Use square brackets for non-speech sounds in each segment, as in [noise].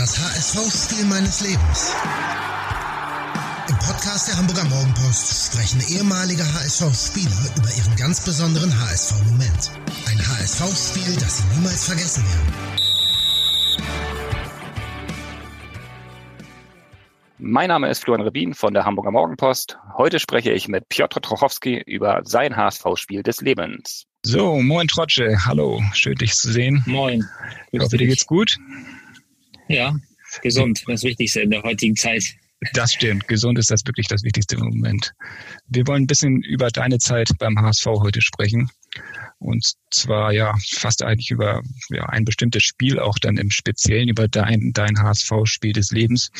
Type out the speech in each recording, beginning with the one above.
Das HSV-Spiel meines Lebens. Im Podcast der Hamburger Morgenpost sprechen ehemalige HSV-Spieler über ihren ganz besonderen HSV-Moment. Ein HSV-Spiel, das sie niemals vergessen werden. Mein Name ist Florian Rebin von der Hamburger Morgenpost. Heute spreche ich mit Piotr Trochowski über sein HSV-Spiel des Lebens. So, moin Trotsche, hallo, schön dich zu sehen. Moin. Ich hoffe, dir geht's gut. Ja, gesund, das Wichtigste in der heutigen Zeit. Das stimmt, gesund ist das wirklich das Wichtigste im Moment. Wir wollen ein bisschen über deine Zeit beim HSV heute sprechen. Und zwar ja fast eigentlich über ja, ein bestimmtes Spiel, auch dann im Speziellen über dein, dein HSV-Spiel des Lebens.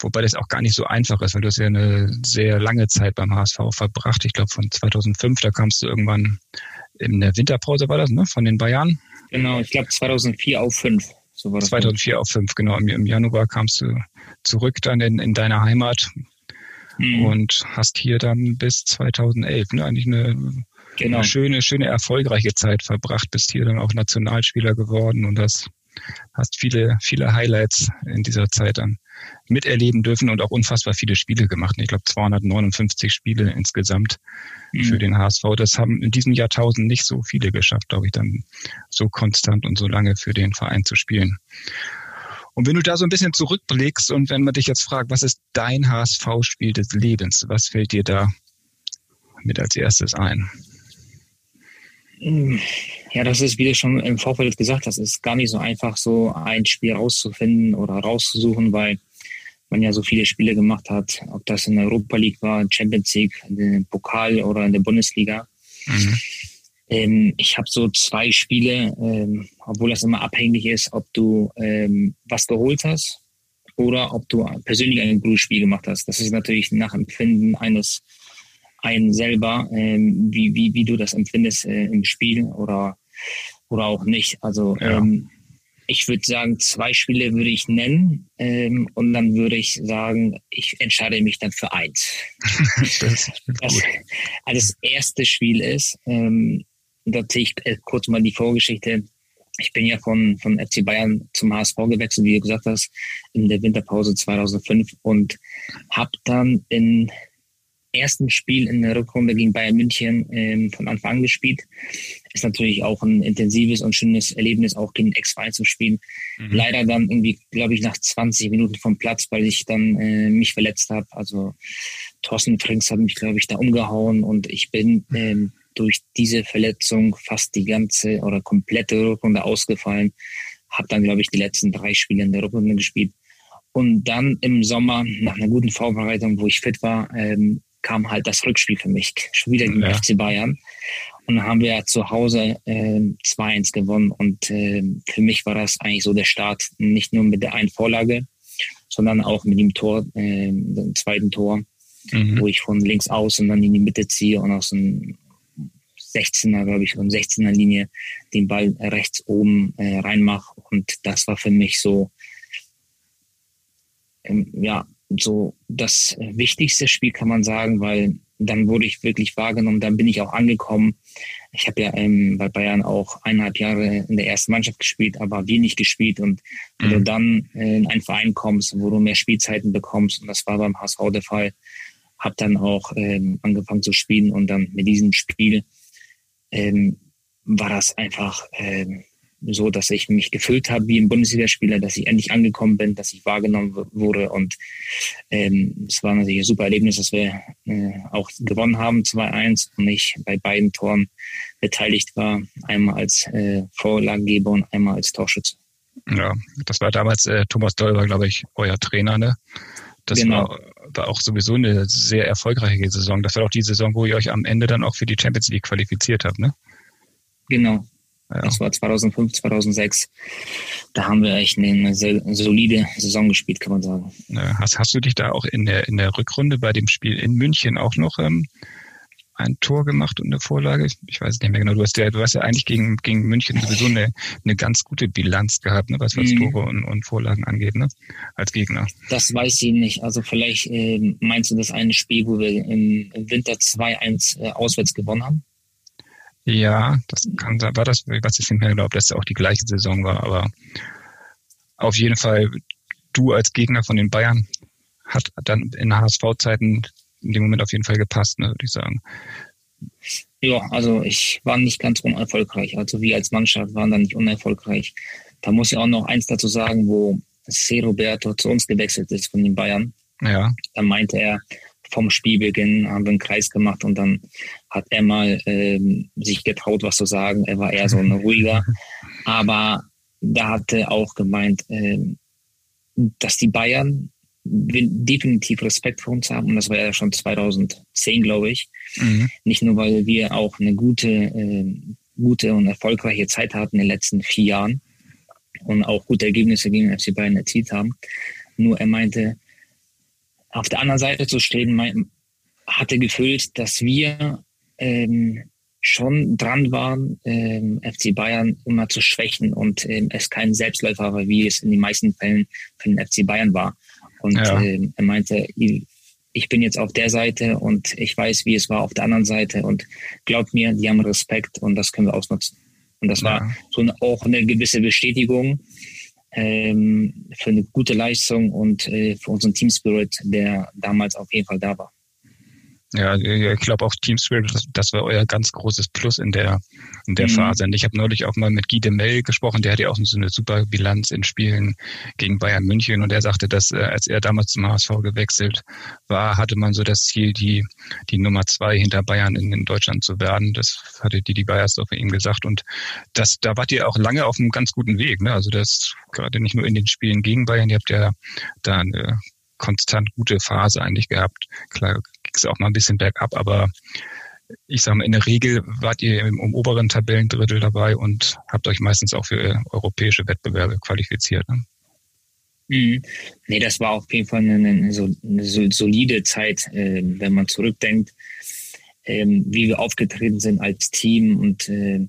Wobei das auch gar nicht so einfach ist, weil du hast ja eine sehr lange Zeit beim HSV verbracht. Ich glaube von 2005, da kamst du irgendwann in der Winterpause war das, ne? Von den Bayern? Genau, ich glaube 2004 auf 5. So war das 2004 auf 5, genau. Im, Im, Januar kamst du zurück dann in, in deine Heimat mhm. und hast hier dann bis 2011 ne, eigentlich eine, genau. eine schöne, schöne, erfolgreiche Zeit verbracht. Bist hier dann auch Nationalspieler geworden und hast, hast viele, viele Highlights in dieser Zeit dann miterleben dürfen und auch unfassbar viele Spiele gemacht. Ich glaube 259 Spiele insgesamt mhm. für den HSV. Das haben in diesem Jahrtausend nicht so viele geschafft, glaube ich, dann so konstant und so lange für den Verein zu spielen. Und wenn du da so ein bisschen zurückblickst und wenn man dich jetzt fragt, was ist dein HSV-Spiel des Lebens, was fällt dir da mit als erstes ein? Ja, das ist, wie du schon im Vorfeld gesagt hast, ist gar nicht so einfach, so ein Spiel rauszufinden oder rauszusuchen, weil man ja so viele Spiele gemacht hat, ob das in der Europa League war, Champions League, den Pokal oder in der Bundesliga. Mhm. Ähm, ich habe so zwei Spiele, ähm, obwohl das immer abhängig ist, ob du ähm, was geholt hast oder ob du persönlich ein gutes Spiel gemacht hast. Das ist natürlich nach Empfinden eines einen selber, ähm, wie, wie, wie du das empfindest äh, im Spiel oder, oder auch nicht. Also ja. ähm, ich würde sagen, zwei Spiele würde ich nennen ähm, und dann würde ich sagen, ich entscheide mich dann für eins. [laughs] das, das, also das erste Spiel ist, ähm, da sehe ich äh, kurz mal die Vorgeschichte. Ich bin ja von, von FC Bayern zum HSV gewechselt, wie du gesagt hast, in der Winterpause 2005 und habe dann in ersten Spiel in der Rückrunde gegen Bayern München ähm, von Anfang an gespielt. Ist natürlich auch ein intensives und schönes Erlebnis, auch gegen Ex-Verein zu spielen. Mhm. Leider dann irgendwie, glaube ich, nach 20 Minuten vom Platz, weil ich dann äh, mich verletzt habe. Also Thorsten Frings hat mich, glaube ich, da umgehauen und ich bin ähm, durch diese Verletzung fast die ganze oder komplette Rückrunde ausgefallen. Habe dann, glaube ich, die letzten drei Spiele in der Rückrunde gespielt. Und dann im Sommer, nach einer guten Vorbereitung, wo ich fit war, ähm, kam halt das Rückspiel für mich, schon wieder gegen ja. FC Bayern. Und dann haben wir zu Hause äh, 2-1 gewonnen. Und äh, für mich war das eigentlich so der Start, nicht nur mit der einen Vorlage, sondern auch mit dem Tor, äh, dem zweiten Tor, mhm. wo ich von links aus und dann in die Mitte ziehe und aus dem 16er, glaube ich, von 16er Linie den Ball rechts oben äh, reinmache. Und das war für mich so, ähm, ja, so das wichtigste Spiel, kann man sagen, weil dann wurde ich wirklich wahrgenommen, dann bin ich auch angekommen. Ich habe ja ähm, bei Bayern auch eineinhalb Jahre in der ersten Mannschaft gespielt, aber wenig gespielt. Und wenn mhm. du dann äh, in einen Verein kommst, wo du mehr Spielzeiten bekommst, und das war beim HSV der Fall, habe dann auch ähm, angefangen zu spielen und dann mit diesem Spiel ähm, war das einfach ähm, so, dass ich mich gefühlt habe wie ein Bundesligaspieler, dass ich endlich angekommen bin, dass ich wahrgenommen wurde und ähm, es war natürlich ein super Erlebnis, dass wir äh, auch gewonnen haben 2-1 und ich bei beiden Toren beteiligt war, einmal als äh, Vorlagengeber und einmal als Torschütze. Ja, das war damals äh, Thomas Doll war, glaube ich, euer Trainer, ne? Das genau. war, war auch sowieso eine sehr erfolgreiche Saison. Das war auch die Saison, wo ihr euch am Ende dann auch für die Champions League qualifiziert habt, ne? Genau, ja. Das war 2005, 2006. Da haben wir echt eine, sehr solide Saison gespielt, kann man sagen. Hast, hast du dich da auch in der, in der Rückrunde bei dem Spiel in München auch noch ähm, ein Tor gemacht und eine Vorlage? Ich weiß nicht mehr genau. Du hast ja, du hast ja eigentlich gegen, gegen München sowieso eine, eine ganz gute Bilanz gehabt, ne, was, was mhm. Tore und, und Vorlagen angeht, ne? als Gegner. Das weiß ich nicht. Also vielleicht äh, meinst du das eine Spiel, wo wir im Winter 2-1 äh, auswärts gewonnen haben? Ja, das kann sein. War das, was ich nicht mehr glaube, dass es auch die gleiche Saison war, aber auf jeden Fall du als Gegner von den Bayern hat dann in HSV-Zeiten in dem Moment auf jeden Fall gepasst, ne, würde ich sagen. Ja, also ich war nicht ganz unerfolgreich. Also wir als Mannschaft waren da nicht unerfolgreich. Da muss ich auch noch eins dazu sagen, wo C. Roberto zu uns gewechselt ist von den Bayern. Ja. Da meinte er, vom Spielbeginn haben wir einen Kreis gemacht und dann hat er mal ähm, sich getraut, was zu sagen. Er war eher so ein [laughs] ruhiger. Aber da hat er auch gemeint, ähm, dass die Bayern definitiv Respekt vor uns haben. Und das war ja schon 2010, glaube ich. Mhm. Nicht nur, weil wir auch eine gute, äh, gute und erfolgreiche Zeit hatten in den letzten vier Jahren und auch gute Ergebnisse gegen FC Bayern erzielt haben. Nur er meinte, auf der anderen Seite zu stehen, mein, hatte gefühlt, dass wir ähm, schon dran waren, ähm, FC Bayern immer zu schwächen und ähm, es kein Selbstläufer war, wie es in den meisten Fällen für den FC Bayern war. Und ja. äh, er meinte, ich bin jetzt auf der Seite und ich weiß, wie es war auf der anderen Seite und glaubt mir, die haben Respekt und das können wir ausnutzen. Und das ja. war so eine, auch eine gewisse Bestätigung ähm, für eine gute Leistung und äh, für unseren Team Spirit, der damals auf jeden Fall da war. Ja, ich glaube auch Team Spirit, das, das war euer ganz großes Plus in der, in der mhm. Phase. Und ich habe neulich auch mal mit Guy de Mel gesprochen, der hat ja auch so eine super Bilanz in Spielen gegen Bayern München und er sagte, dass äh, als er damals zum HSV gewechselt war, hatte man so das Ziel, die, die Nummer zwei hinter Bayern in, in Deutschland zu werden. Das hatte Didi Beiersdorf ihm gesagt und das, da wart ihr auch lange auf einem ganz guten Weg. Ne? Also das gerade nicht nur in den Spielen gegen Bayern, ihr habt ja da eine konstant gute Phase eigentlich gehabt. Klar ging auch mal ein bisschen bergab, aber ich sage mal, in der Regel wart ihr im, im, oberen Tabellendrittel dabei und habt euch meistens auch für europäische Wettbewerbe qualifiziert. Ne? Mhm. Nee, das war auf jeden Fall eine, eine, eine solide Zeit, äh, wenn man zurückdenkt, äh, wie wir aufgetreten sind als Team. Und äh,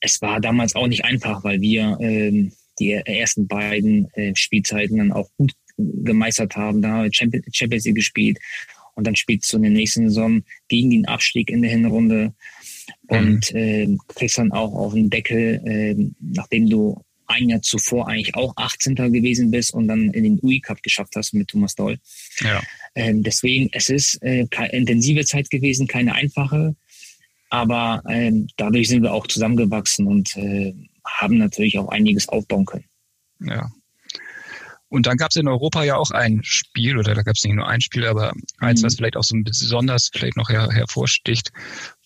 es war damals auch nicht einfach, weil wir ähm, die ersten beiden äh, Spielzeiten dann auch gut gemeistert haben. Da haben wir Champions League gespielt und dann spielst du in der nächsten Saison gegen den Abstieg in der Hinrunde und mhm. äh, kriegst dann auch auf den Deckel, äh, nachdem du ein Jahr zuvor eigentlich auch 18. gewesen bist und dann in den UI Cup geschafft hast mit Thomas Doll. Ja. Ähm, deswegen, es ist äh, keine intensive Zeit gewesen, keine einfache, aber ähm, dadurch sind wir auch zusammengewachsen und äh, haben natürlich auch einiges aufbauen können. Ja, und dann gab es in Europa ja auch ein Spiel, oder da gab es nicht nur ein Spiel, aber eins, mhm. was vielleicht auch so besonders vielleicht noch her, hervorsticht,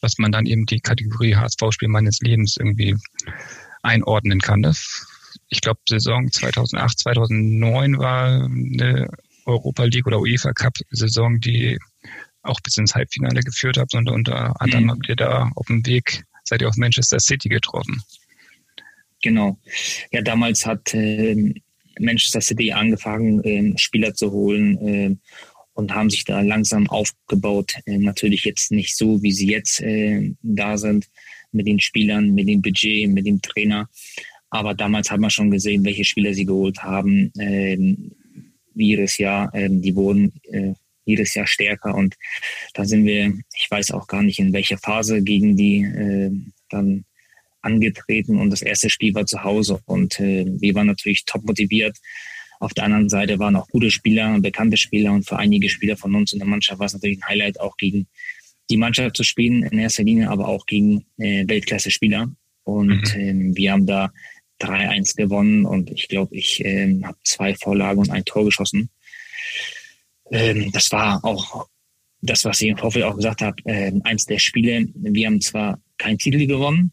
was man dann eben die Kategorie HSV-Spiel meines Lebens irgendwie einordnen kann. Ne? Ich glaube, Saison 2008, 2009 war eine Europa League oder UEFA Cup Saison, die auch bis ins Halbfinale geführt hat und unter anderem mhm. habt ihr da auf dem Weg, seid ihr auf Manchester City getroffen. Genau. Ja, damals hat äh, Manchester City angefangen, äh, Spieler zu holen äh, und haben sich da langsam aufgebaut. Äh, natürlich jetzt nicht so, wie sie jetzt äh, da sind, mit den Spielern, mit dem Budget, mit dem Trainer. Aber damals hat man schon gesehen, welche Spieler sie geholt haben. Ähm, jedes Jahr, ähm, die wurden äh, jedes Jahr stärker und da sind wir, ich weiß auch gar nicht in welcher Phase gegen die dann angetreten und das erste Spiel war zu Hause und äh, wir waren natürlich top motiviert. Auf der anderen Seite waren auch gute Spieler, bekannte Spieler und für einige Spieler von uns in der Mannschaft war es natürlich ein Highlight, auch gegen die Mannschaft zu spielen in erster Linie, aber auch gegen äh, Weltklasse-Spieler. Und mhm. ähm, wir haben da 3-1 gewonnen und ich glaube, ich ähm, habe zwei Vorlagen und ein Tor geschossen. Ähm, das war auch das, was ich im Vorfeld auch gesagt habe, äh, eins der Spiele. Wir haben zwar kein Titel gewonnen,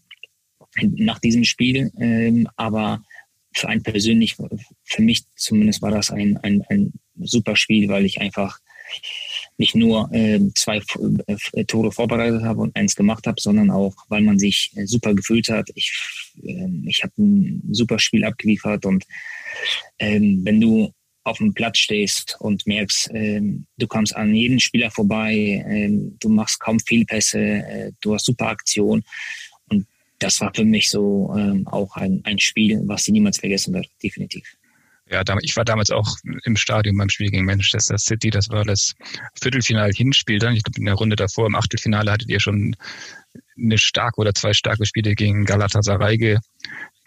nach diesem Spiel. Ähm, aber für einen persönlich, für mich zumindest war das ein, ein, ein super Spiel, weil ich einfach nicht nur äh, zwei äh, Tore vorbereitet habe und eins gemacht habe, sondern auch, weil man sich äh, super gefühlt hat. Ich, äh, ich habe ein super Spiel abgeliefert und ähm, wenn du auf dem Platz stehst und merkst, ähm, du kommst an jeden Spieler vorbei, ähm, du machst kaum Fehlpässe, äh, du hast super Aktion das war für mich so ähm, auch ein, ein Spiel, was sie niemals vergessen wird, definitiv. Ja, ich war damals auch im Stadion beim Spiel gegen Manchester City. Das war das Viertelfinal-Hinspiel dann. Ich glaube, in der Runde davor, im Achtelfinale, hattet ihr schon eine starke oder zwei starke Spiele gegen Galatasaray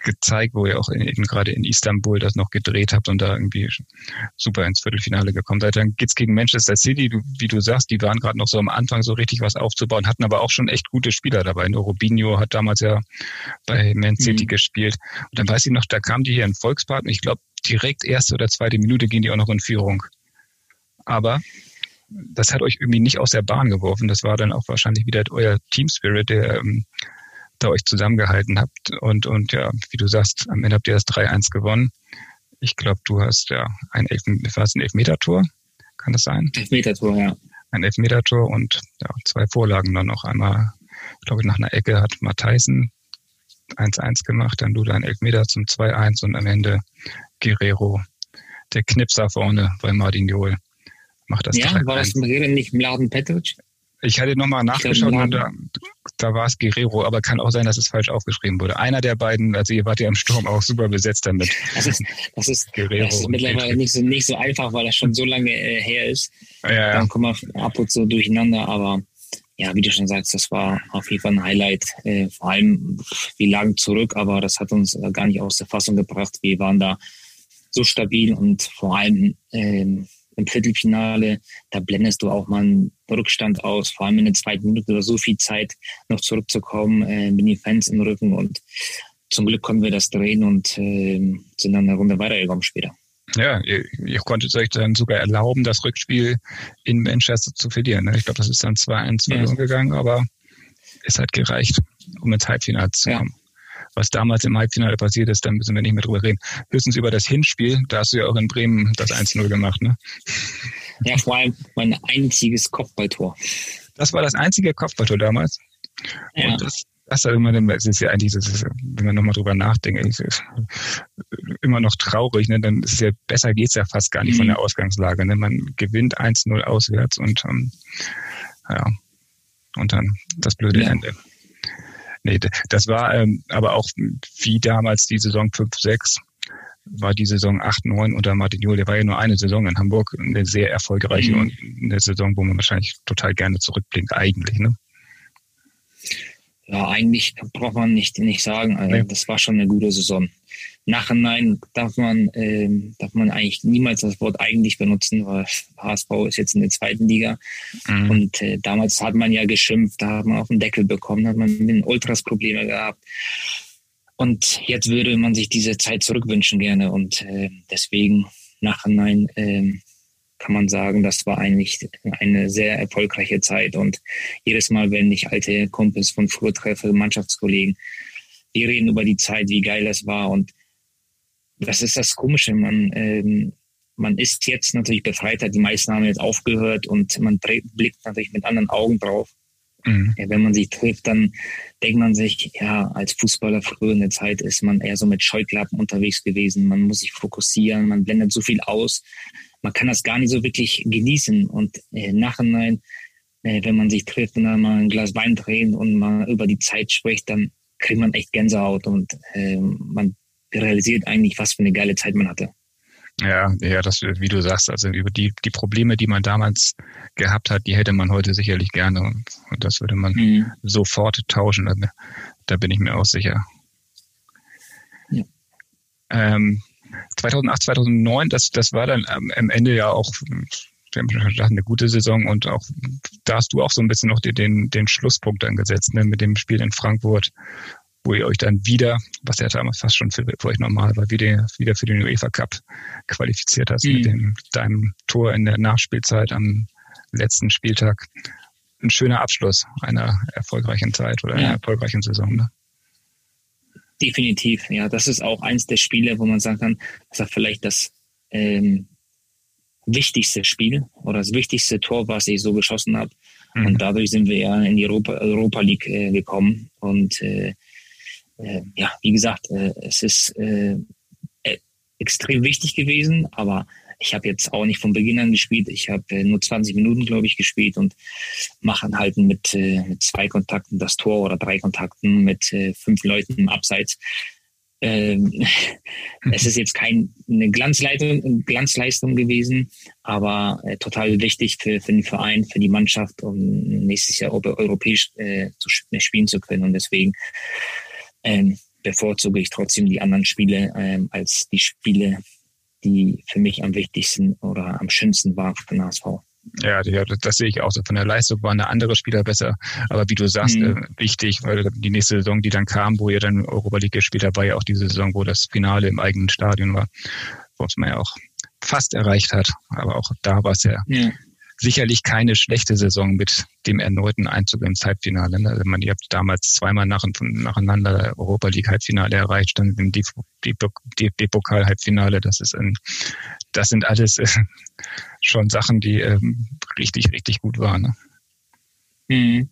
gezeigt, wo ihr auch in, eben gerade in Istanbul das noch gedreht habt und da irgendwie super ins Viertelfinale gekommen seid. Dann geht's gegen Manchester City, du, wie du sagst, die waren gerade noch so am Anfang so richtig was aufzubauen, hatten aber auch schon echt gute Spieler dabei. Ne, Robinho hat damals ja bei Man City mhm. gespielt. Und dann weiß ich noch, da kam die hier in Volkspark und ich glaube, direkt erste oder zweite Minute gehen die auch noch in Führung. Aber das hat euch irgendwie nicht aus der Bahn geworfen. Das war dann auch wahrscheinlich wieder euer Team Spirit, der ähm, da euch zusammengehalten habt. Und, und ja, wie du sagst, am Ende habt ihr das 3-1 gewonnen. Ich glaube, du hast ja ein, Elf was, ein Elfmeter-Tor. Kann das sein? Elfmeter-Tor, ja. Ein Elfmeter-Tor und ja, zwei Vorlagen dann noch. Einmal, glaube ich, nach einer Ecke hat Matheisen 1-1 gemacht, dann du dein Elfmeter zum 2-1 und am Ende Guerrero, der Knipser vorne bei Martin Joel macht das. Ja, war das nicht Mladen Petric? Ich hatte nochmal nachgeschaut und da, da war es Guerrero, aber kann auch sein, dass es falsch aufgeschrieben wurde. Einer der beiden, also ihr wart ja im Sturm auch super besetzt damit. Das ist, das ist, Guerrero das ist mittlerweile nicht so, nicht so einfach, weil das schon so lange äh, her ist. Ja, ja. Dann kommen wir ab und zu durcheinander, aber ja, wie du schon sagst, das war auf jeden Fall ein Highlight. Äh, vor allem, wir lagen zurück, aber das hat uns äh, gar nicht aus der Fassung gebracht. Wir waren da so stabil und vor allem ähm, im Viertelfinale, da blendest du auch mal einen Rückstand aus, vor allem in der zweiten Minute oder so viel Zeit noch zurückzukommen äh, mit den Fans im Rücken und zum Glück konnten wir das drehen und äh, sind dann eine Runde weitergekommen später. Ja, ihr, ihr konntet euch dann sogar erlauben, das Rückspiel in Manchester zu verlieren. Ne? Ich glaube, das ist dann 2-1 verloren ja. gegangen, aber es hat gereicht, um ins Halbfinale zu kommen. Ja was damals im Halbfinale passiert ist, dann müssen wir nicht mehr drüber reden. Höchstens über das Hinspiel, da hast du ja auch in Bremen das 1-0 gemacht, ne? Ja, vor allem mein einziges Kopfballtor. Das war das einzige Kopfballtor damals. Ja. Und das, das ist, immer, das ist ja eigentlich, das ist, wenn man nochmal drüber nachdenkt, ist immer noch traurig, ne? dann ist es ja, besser geht's ja fast gar nicht mhm. von der Ausgangslage. Ne? Man gewinnt 1-0 auswärts und ähm, ja, und dann das blöde ja. Ende. Nee, das war ähm, aber auch wie damals die Saison 5-6 war die Saison 8-9 unter Martin Jol. Der war ja nur eine Saison in Hamburg, eine sehr erfolgreiche mhm. und eine Saison, wo man wahrscheinlich total gerne zurückblickt, eigentlich, ne? Ja, eigentlich braucht man nicht, nicht sagen. Also, Das war schon eine gute Saison. Nachhinein darf man, äh, darf man eigentlich niemals das Wort eigentlich benutzen, weil HSV ist jetzt in der zweiten Liga. Mhm. Und äh, damals hat man ja geschimpft, da hat man auf den Deckel bekommen, hat man mit den Ultras Probleme gehabt. Und jetzt würde man sich diese Zeit zurückwünschen gerne. Und äh, deswegen nachhinein äh, kann man sagen, das war eigentlich eine sehr erfolgreiche Zeit. Und jedes Mal, wenn ich alte Kumpels von früher treffe, Mannschaftskollegen, die reden über die Zeit, wie geil das war. Und das ist das Komische. Man, ähm, man ist jetzt natürlich befreiter, die meisten haben jetzt aufgehört und man blickt natürlich mit anderen Augen drauf. Mhm. Ja, wenn man sich trifft, dann denkt man sich, ja, als Fußballer früher in der Zeit ist man eher so mit Scheuklappen unterwegs gewesen. Man muss sich fokussieren, man blendet so viel aus. Man kann das gar nicht so wirklich genießen. Und äh, nachhinein, äh, wenn man sich trifft und dann mal ein Glas Wein trinkt und mal über die Zeit spricht, dann kriegt man echt Gänsehaut und äh, man realisiert eigentlich, was für eine geile Zeit man hatte. Ja, ja, das, wie du sagst, also über die, die Probleme, die man damals gehabt hat, die hätte man heute sicherlich gerne und, und das würde man mhm. sofort tauschen. Da, da, bin ich mir auch sicher. Ja. Ähm, 2008, 2009, das, das war dann am Ende ja auch wir haben schon gesagt, eine gute Saison und auch da hast du auch so ein bisschen noch den, den Schlusspunkt dann gesetzt, ne, mit dem Spiel in Frankfurt wo ihr euch dann wieder, was ja damals fast schon für, für euch normal war, wieder, wieder für den UEFA Cup qualifiziert hast mhm. mit dem, deinem Tor in der Nachspielzeit am letzten Spieltag. Ein schöner Abschluss einer erfolgreichen Zeit oder einer erfolgreichen Saison. Ne? Definitiv, ja. Das ist auch eins der Spiele, wo man sagen kann, das war vielleicht das ähm, wichtigste Spiel oder das wichtigste Tor, was ich so geschossen habe. Mhm. Und dadurch sind wir ja in die Europa, Europa League äh, gekommen. Und äh, äh, ja, wie gesagt, äh, es ist äh, e, extrem wichtig gewesen, aber ich habe jetzt auch nicht von Beginn an gespielt. Ich habe äh, nur 20 Minuten, glaube ich, gespielt und mache halt mit, äh, mit zwei Kontakten das Tor oder drei Kontakten mit äh, fünf Leuten im Abseits. Ähm, [laughs] es ist jetzt keine Glanzleistung, Glanzleistung gewesen, aber äh, total wichtig für, für den Verein, für die Mannschaft, um nächstes Jahr europäisch äh, zu spielen zu können. Und deswegen ähm, bevorzuge ich trotzdem die anderen Spiele ähm, als die Spiele, die für mich am wichtigsten oder am schönsten waren für den HSV. Ja, das, sehe ich auch so. Von der Leistung waren andere Spieler besser. Aber wie du sagst, mhm. äh, wichtig, weil die nächste Saison, die dann kam, wo ihr dann Europa League gespielt habt, war ja auch diese Saison, wo das Finale im eigenen Stadion war, wo es man ja auch fast erreicht hat. Aber auch da war es ja, ja sicherlich keine schlechte Saison mit dem erneuten Einzug ins Halbfinale. Also man, ihr habt damals zweimal nach, nacheinander Europa League Halbfinale erreicht, dann im DP-Pokal Halbfinale. Das ist ein, das sind alles äh, schon Sachen, die ähm, richtig, richtig gut waren. Ne? Mhm.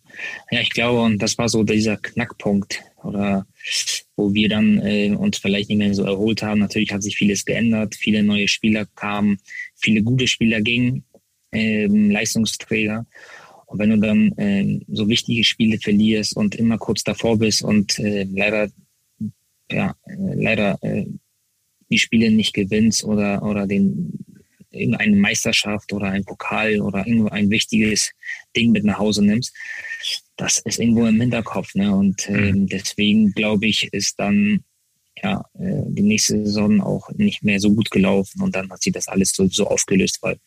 Ja, ich glaube, und das war so dieser Knackpunkt, oder wo wir dann äh, uns vielleicht nicht mehr so erholt haben. Natürlich hat sich vieles geändert, viele neue Spieler kamen, viele gute Spieler gingen ähm, Leistungsträger. Und wenn du dann ähm, so wichtige Spiele verlierst und immer kurz davor bist und äh, leider, ja, äh, leider äh, die Spiele nicht gewinnst oder, oder den irgendeine Meisterschaft oder ein Pokal oder irgendwo ein wichtiges Ding mit nach Hause nimmst, das ist irgendwo im Hinterkopf. Ne? Und äh, deswegen glaube ich, ist dann ja äh, die nächste Saison auch nicht mehr so gut gelaufen und dann hat sich das alles so, so aufgelöst, weil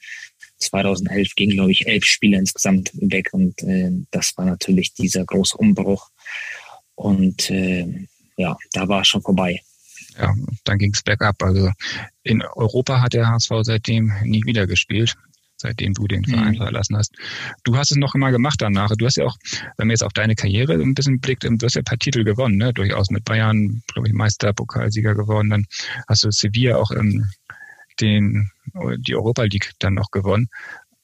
2011 gingen, glaube ich, elf Spiele insgesamt weg und äh, das war natürlich dieser große Umbruch. Und äh, ja, da war es schon vorbei. Ja, dann ging es bergab. Also in Europa hat der HSV seitdem nie wieder gespielt, seitdem du den Verein mhm. verlassen hast. Du hast es noch immer gemacht danach. Du hast ja auch, wenn man jetzt auf deine Karriere ein bisschen blickt, du hast ja ein paar Titel gewonnen, ne? durchaus mit Bayern, glaube ich, Meister, Pokalsieger gewonnen. Dann hast du Sevilla auch im den, die Europa League dann noch gewonnen.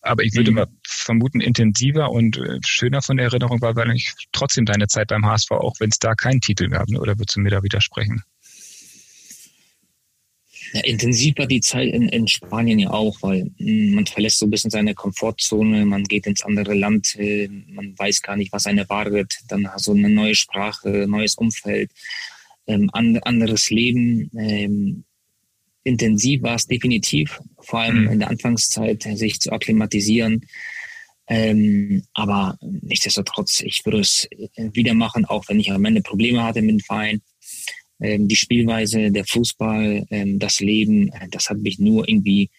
Aber ich würde mhm. mal vermuten, intensiver und äh, schöner von der Erinnerung war wahrscheinlich trotzdem deine Zeit beim HSV, auch wenn es da keinen Titel gab. Ne? Oder würdest du mir da widersprechen? Ja, intensiv war die Zeit in, in Spanien ja auch, weil mh, hm, man verlässt so ein bisschen seine Komfortzone, man geht ins andere Land, äh, man weiß gar nicht, was einen erwartet. Dann hast du eine neue Sprache, neues Umfeld, ähm, and, anderes Leben. Ähm, intensiv war es definitiv, vor allem mhm. in der Anfangszeit, sich zu akklimatisieren. Ähm, aber nichtsdestotrotz, ich würde es wieder machen, auch wenn ich am Ende Probleme hatte mit dem Verein. Ähm, die Spielweise, der Fußball, ähm, das Leben, das hat mich nur irgendwie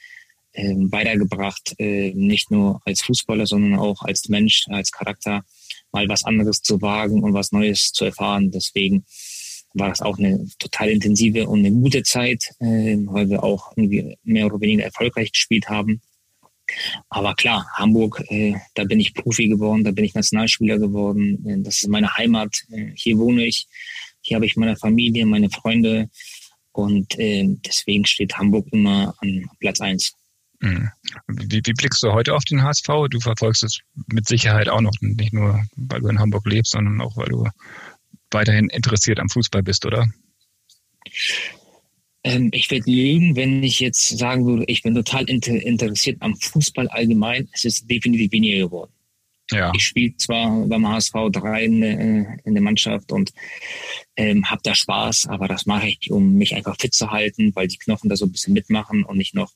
ähm, weitergebracht, äh, nicht nur als Fußballer, sondern auch als Mensch, als Charakter, mal was anderes zu wagen und was Neues zu erfahren. Deswegen war das auch eine total intensive und eine gute Zeit, äh, weil wir auch irgendwie mehr oder weniger erfolgreich gespielt haben. Aber klar, Hamburg, äh, da bin ich Profi geworden, da bin ich Nationalspieler geworden. Äh, das ist meine Heimat. Äh, hier wohne ich. Hier habe ich meine Familie, meine Freunde. Und äh, deswegen steht Hamburg immer an Platz eins. Mhm. Wie, wie, blickst du heute auf den HSV? Du verfolgst es mit Sicherheit auch noch, nicht nur, weil du in Hamburg lebst, sondern auch, weil du weiterhin interessiert am Fußball bist, oder? Ähm, ich würde lügen, wenn ich jetzt sagen würde, ich bin total inter interessiert am Fußball allgemein. Es ist definitiv weniger geworden. Ja. Ich spiele zwar beim HSV 3 in, der, in der Mannschaft und ähm, habe da Spaß, aber das mache ich, um mich einfach fit zu halten, weil die Knochen da so ein bisschen mitmachen und ich noch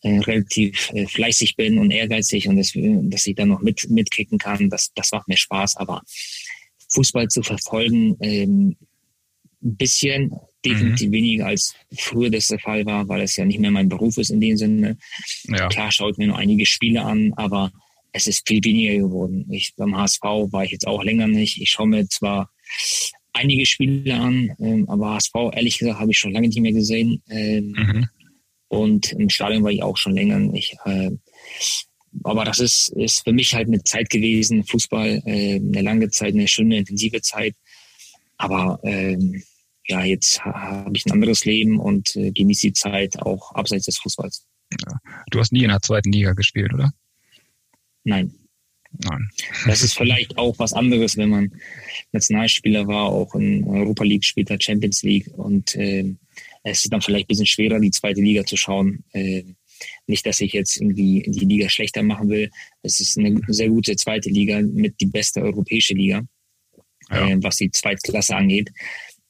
äh, relativ äh, fleißig bin und ehrgeizig und das, dass ich da noch mit, mitkicken kann, das, das macht mir Spaß. Aber Fußball zu verfolgen. Ähm, ein bisschen, definitiv mhm. weniger als früher das der Fall war, weil es ja nicht mehr mein Beruf ist in dem Sinne. Ja. Klar schaut mir nur einige Spiele an, aber es ist viel weniger geworden. Ich, beim HSV war ich jetzt auch länger nicht. Ich schaue mir zwar einige Spiele an, ähm, aber HSV, ehrlich gesagt, habe ich schon lange nicht mehr gesehen. Ähm, mhm. Und im Stadion war ich auch schon länger nicht. Äh, aber das ist, ist für mich halt eine Zeit gewesen, Fußball, äh, eine lange Zeit, eine schöne, intensive Zeit. Aber ähm, ja, jetzt habe ich ein anderes Leben und äh, genieße die Zeit auch abseits des Fußballs. Ja. Du hast nie in der zweiten Liga gespielt, oder? Nein. Nein. Das ist vielleicht auch was anderes, wenn man Nationalspieler war, auch in Europa League später Champions League und äh, es ist dann vielleicht ein bisschen schwerer, die zweite Liga zu schauen. Äh, nicht, dass ich jetzt irgendwie die Liga schlechter machen will. Es ist eine sehr gute zweite Liga mit die beste europäische Liga, ja. äh, was die Zweitklasse angeht.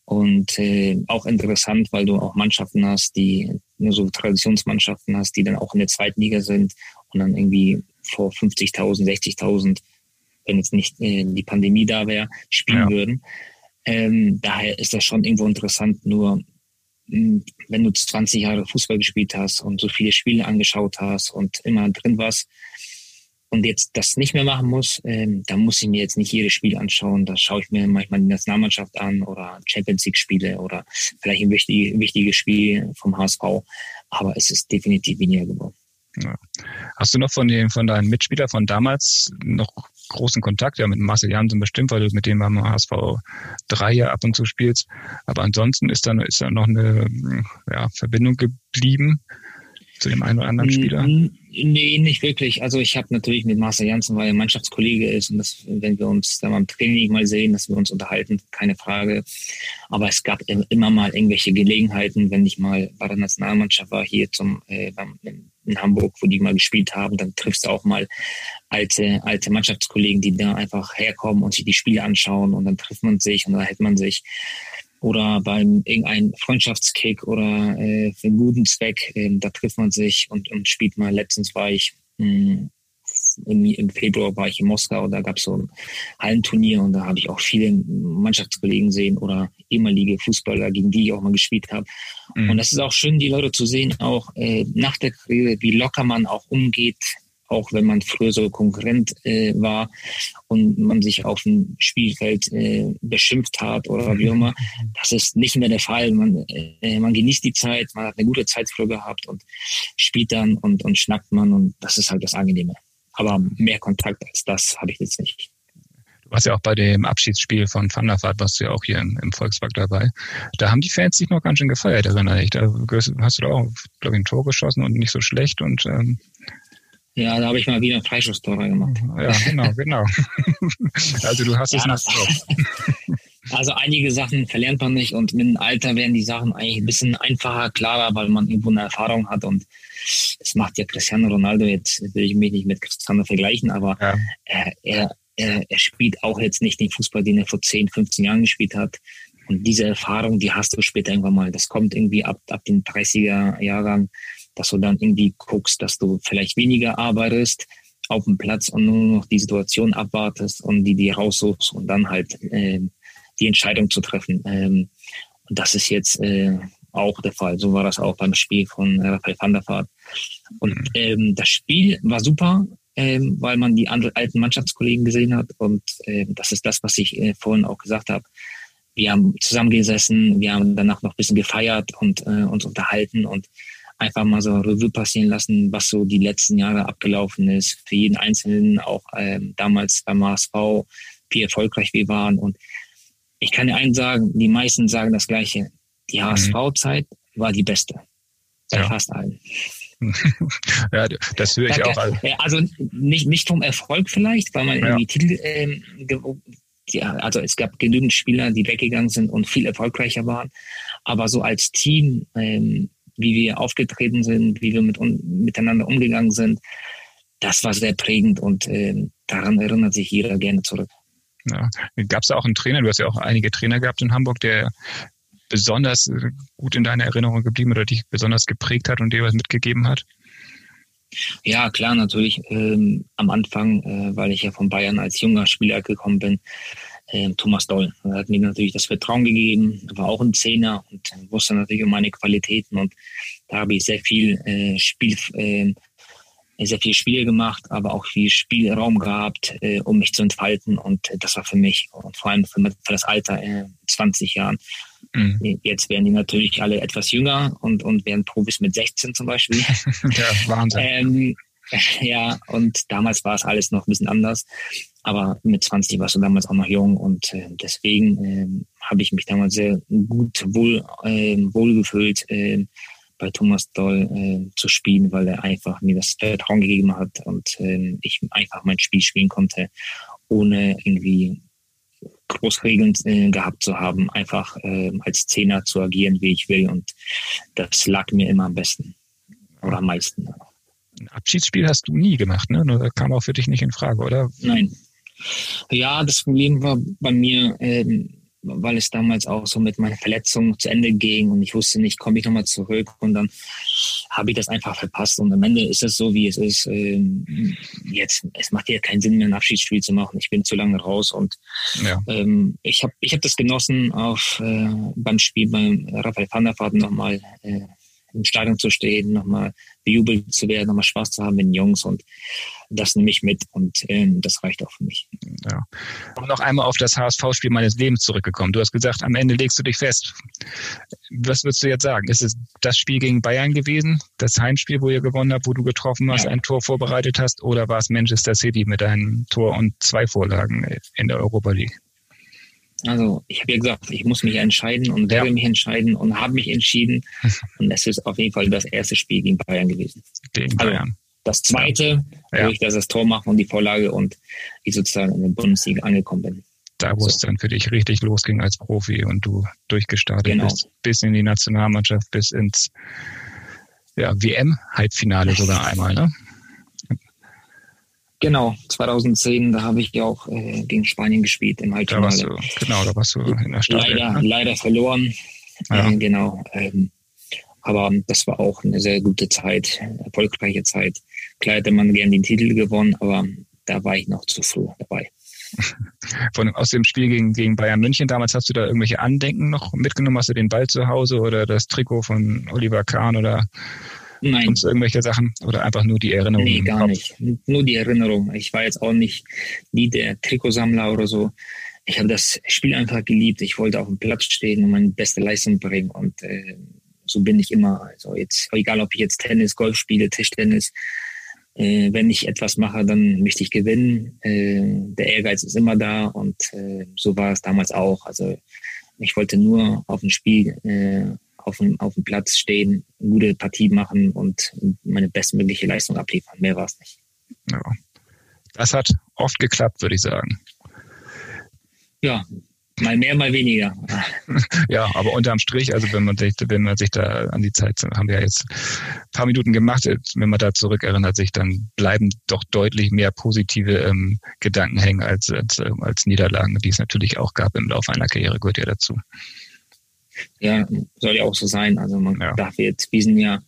Und äh, auch interessant, weil du auch Mannschaften hast, die nur so Traditionsmannschaften hast, die dann auch in der zweiten Liga sind und dann irgendwie vor 50.000, 60.000, wenn jetzt nicht äh, die Pandemie da wäre, spielen ja. würden. Ähm, daher ist das schon irgendwo interessant. Nur wenn du 20 Jahre Fußball gespielt hast und so viele Spiele angeschaut hast und immer drin warst und jetzt das nicht mehr machen muss, ähm, dann muss ich mir jetzt nicht jedes Spiel anschauen. Da schaue ich mir manchmal die Nationalmannschaft an oder Champions League Spiele oder vielleicht ein wichtig, wichtiges Spiel vom HSV. Aber es ist definitiv weniger geworden. Ja. Hast du noch von, den, von deinen Mitspielern von damals noch großen Kontakt? Ja, mit Marcel Jansen bestimmt, weil du mit dem beim HSV 3 ja ab und zu spielst. Aber ansonsten ist da, ist da noch eine ja, Verbindung geblieben zu dem einen oder anderen Spieler? Nee, nicht wirklich. Also ich habe natürlich mit Marcel Janssen, weil er Mannschaftskollege ist und das, wenn wir uns dann beim Training mal sehen, dass wir uns unterhalten, keine Frage. Aber es gab immer mal irgendwelche Gelegenheiten, wenn ich mal bei der Nationalmannschaft war, hier zum äh, in Hamburg, wo die mal gespielt haben, dann triffst du auch mal alte, alte Mannschaftskollegen, die da einfach herkommen und sich die Spiele anschauen und dann trifft man sich und dann hält man sich oder beim irgendein Freundschaftskick oder äh, für einen guten Zweck, äh, da trifft man sich und, und spielt mal. Letztens war ich mh, hm, im, Februar war ich in Moskau, da gab es so ein Hallenturnier und da habe ich auch viele Mannschaftskollegen gesehen oder ehemalige Fußballer, gegen die ich auch mal gespielt habe. Mhm. Und das ist auch schön, die Leute zu sehen, auch äh, nach der Karriere, wie locker man auch umgeht auch wenn man früher so Konkurrent äh, war und man sich auf dem Spielfeld äh, beschimpft hat oder wie auch immer. Das ist nicht mehr der Fall. Man, äh, man genießt die Zeit, man hat eine gute Zeit früher gehabt und spielt dann und, und schnackt man und das ist halt das Angenehme. Aber mehr Kontakt als das habe ich jetzt nicht. Du warst ja auch bei dem Abschiedsspiel von Van der Vaart, warst du ja auch hier im, im Volkspark dabei. Da haben die Fans sich noch ganz schön gefeiert, erinnere ich. Da hast du da auch, glaube ich, ein Tor geschossen und nicht so schlecht und ähm, ja, da habe ich mal wieder ein Freischusstor gemacht. Ja, genau, genau. [laughs] also du hast es ja, noch drauf. [laughs] Also einige Sachen verlernt man nicht und mit dem Alter werden die Sachen eigentlich ein bisschen einfacher, klarer, weil man irgendwo eine Erfahrung hat und das macht ja Cristiano Ronaldo jetzt, will ich mich nicht mit Cristiano vergleichen, aber ja. er, er, er, er spielt auch jetzt nicht den Fußball, den er vor 10, 15 Jahren gespielt hat. Und diese Erfahrung, die hast du später irgendwann mal. Das kommt irgendwie ab, ab den 30er Jahren dass du dann irgendwie guckst, dass du vielleicht weniger arbeitest auf dem Platz und nur noch die Situation abwartest und die die raussuchst und dann halt äh, die Entscheidung zu treffen. Ähm, und das ist jetzt äh, auch der Fall. So war das auch beim Spiel von Rafael van der Vaart. Und mhm. ähm, das Spiel war super, ähm, weil man die anderen alten Mannschaftskollegen gesehen hat. Und äh, das ist das, was ich äh, vorhin auch gesagt habe. Wir haben zusammengesessen, wir haben danach noch ein bisschen gefeiert und äh, uns unterhalten und einfach mal so Revue passieren lassen, was so die letzten Jahre abgelaufen ist. Für jeden Einzelnen, auch ähm, damals beim HSV, wie erfolgreich wir waren. Und ich kann dir einen sagen, die meisten sagen das Gleiche. Die HSV-Zeit mhm. war die beste. Bei ja. fast allen. [laughs] ja, das höre ich da, auch. Also, also nicht, nicht vom Erfolg vielleicht, weil man ja. irgendwie Titel ähm, ja, also es gab genügend Spieler, die weggegangen sind und viel erfolgreicher waren. Aber so als Team ähm, wie wir aufgetreten sind, wie wir mit, miteinander umgegangen sind, das war sehr prägend und äh, daran erinnert sich jeder gerne zurück. Ja. Gab es auch einen Trainer, du hast ja auch einige Trainer gehabt in Hamburg, der besonders äh, gut in deiner Erinnerung geblieben oder dich besonders geprägt hat und dir was mitgegeben hat? Ja, klar, natürlich. Ähm, am Anfang, äh, weil ich ja von Bayern als junger Spieler gekommen bin, äh, Thomas Doll. Er hat mir natürlich das Vertrauen gegeben, war auch ein Zehner und wusste natürlich um meine Qualitäten und da habe ich sehr viel äh, Spiel, äh, sehr viel Spiel gemacht, aber auch viel Spielraum gehabt, äh, um mich zu entfalten und das war für mich und vor allem für, für das Alter äh, 20 Jahren. Mhm. Jetzt werden die natürlich alle etwas jünger und, und werden Profis mit 16 zum Beispiel. [laughs] ja, Wahnsinn. Ähm, [laughs] ja, und damals war es alles noch ein bisschen anders. Aber mit 20 warst du damals auch noch jung und äh, deswegen äh, habe ich mich damals sehr gut wohl, äh, wohlgefühlt, äh, bei Thomas Doll äh, zu spielen, weil er einfach mir das Vertrauen gegeben hat und äh, ich einfach mein Spiel spielen konnte, ohne irgendwie Großregeln äh, gehabt zu haben, einfach äh, als Zehner zu agieren, wie ich will. Und das lag mir immer am besten oder am meisten. Ein Abschiedsspiel hast du nie gemacht, ne? Das kam auch für dich nicht in Frage, oder? Nein, ja, das Problem war bei mir, ähm, weil es damals auch so mit meiner Verletzung zu Ende ging und ich wusste nicht, komme ich nochmal zurück und dann habe ich das einfach verpasst und am Ende ist es so, wie es ist. Ähm, jetzt, es macht ja keinen Sinn mehr, ein Abschiedsspiel zu machen. Ich bin zu lange raus und ja. ähm, ich habe ich hab das genossen, auf, äh, beim Spiel beim Raphael van der Vaart nochmal äh, im Stadion zu stehen, nochmal bejubelt zu werden, nochmal Spaß zu haben mit den Jungs und das nehme ich mit und äh, das reicht auch für mich. Ja. Um noch einmal auf das HSV-Spiel meines Lebens zurückgekommen. Du hast gesagt, am Ende legst du dich fest. Was würdest du jetzt sagen? Ist es das Spiel gegen Bayern gewesen, das Heimspiel, wo ihr gewonnen habt, wo du getroffen hast, ja. ein Tor vorbereitet hast, oder war es Manchester City mit einem Tor und zwei Vorlagen in der Europa League? Also ich habe ja gesagt, ich muss mich entscheiden und werde ja. mich entscheiden und habe mich entschieden. [laughs] Und es ist auf jeden Fall das erste Spiel gegen Bayern gewesen. Gegen also, Bayern. Das zweite, ja. wo ich das, das Tor mache und die Vorlage und ich sozusagen in der Bundesliga angekommen bin. Da, wo so. es dann für dich richtig losging als Profi und du durchgestartet genau. bist, bis in die Nationalmannschaft, bis ins ja, WM-Halbfinale sogar einmal, ne? Genau, 2010, da habe ich ja auch äh, gegen Spanien gespielt im Halbfinale. Da warst du, genau, da warst du in der Stadt. Leider, ne? leider verloren. Ja. Äh, genau. Ähm, aber das war auch eine sehr gute Zeit, erfolgreiche Zeit. Klar hätte man gern den Titel gewonnen, aber da war ich noch zu früh dabei. [laughs] Von, aus dem Spiel gegen, gegen Bayern München damals hast du da irgendwelche Andenken noch mitgenommen? Hast du den Ball zu Hause oder das Trikot von Oliver Kahn oder Nein. Sonst irgendwelche Sachen oder einfach nur die Erinnerung? Nee, gar nicht. Nur die Erinnerung. Ich war jetzt auch nicht nie der Trikotsammler oder so. Ich habe das Spiel einfach geliebt. Ich wollte auf dem Platz stehen und meine beste Leistung bringen. Und äh, so bin ich immer. Also jetzt, egal ob ich jetzt Tennis, Golf spiele, Tischtennis, äh, wenn ich etwas mache, dann möchte ich gewinnen. Äh, der Ehrgeiz ist immer da und äh, so war es damals auch. Also ich wollte nur auf ein Spiel äh, auf dem, auf dem Platz stehen, eine gute Partie machen und meine bestmögliche Leistung abliefern. Mehr war es nicht. Ja. Das hat oft geklappt, würde ich sagen. Ja, mal mehr, mal weniger. [laughs] ja, aber unterm Strich, also wenn man sich, wenn man sich da an die Zeit, haben wir ja jetzt ein paar Minuten gemacht, wenn man da zurückerinnert sich, dann bleiben doch deutlich mehr positive ähm, Gedanken hängen als, als, als Niederlagen, die es natürlich auch gab im Laufe einer Karriere, gehört ja dazu. Ja, soll ja auch so sein. Also man ja. darf jetzt, wir sind ja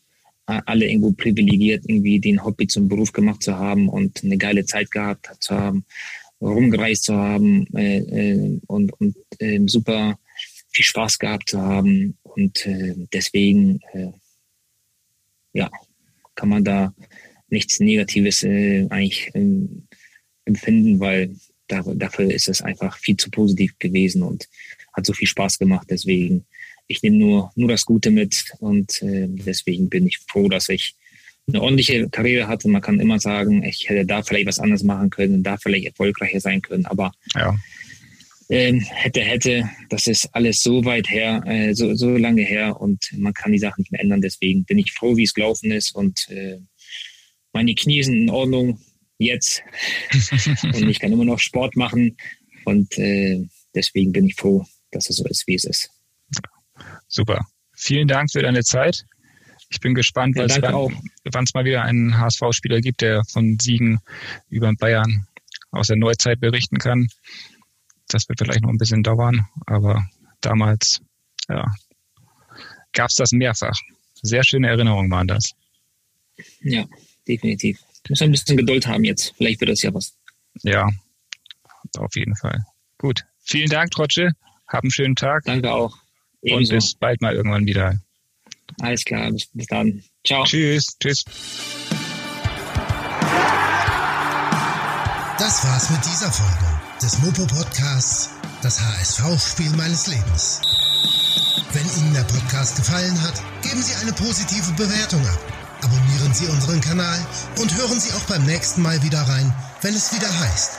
alle irgendwo privilegiert, irgendwie den Hobby zum Beruf gemacht zu haben und eine geile Zeit gehabt zu haben, rumgereist zu haben äh, äh, und, und äh, super viel Spaß gehabt zu haben. Und äh, deswegen, äh, ja, kann man da nichts Negatives äh, eigentlich ähm, empfinden, weil da, dafür ist es einfach viel zu positiv gewesen und hat so viel Spaß gemacht. Deswegen, ich nehme nur, nur das Gute mit und äh, deswegen bin ich froh, dass ich eine ordentliche Karriere hatte. Man kann immer sagen, ich hätte da vielleicht was anderes machen können, da vielleicht erfolgreicher sein können, aber ja. ähm, hätte, hätte, das ist alles so weit her, äh, so, so lange her und man kann die Sachen nicht mehr ändern. Deswegen bin ich froh, wie es gelaufen ist und äh, meine Knie sind in Ordnung jetzt [laughs] und ich kann immer noch Sport machen und äh, deswegen bin ich froh, dass es so ist, wie es ist. Super. Vielen Dank für deine Zeit. Ich bin gespannt, ja, wann es mal wieder einen HSV-Spieler gibt, der von Siegen über Bayern aus der Neuzeit berichten kann. Das wird vielleicht noch ein bisschen dauern, aber damals ja, gab es das mehrfach. Sehr schöne Erinnerungen waren das. Ja, definitiv. Wir müssen ein bisschen Geduld haben jetzt. Vielleicht wird das ja was. Ja, auf jeden Fall. Gut. Vielen Dank, Trotsche. Hab einen schönen Tag. Danke auch. Ebenso. Und bis bald mal irgendwann wieder. Alles klar, bis, bis dann. Ciao. Tschüss. Tschüss. Das war's mit dieser Folge des Mopo Podcasts, das HSV-Spiel meines Lebens. Wenn Ihnen der Podcast gefallen hat, geben Sie eine positive Bewertung ab. Abonnieren Sie unseren Kanal und hören Sie auch beim nächsten Mal wieder rein, wenn es wieder heißt,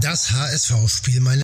das HSV-Spiel meines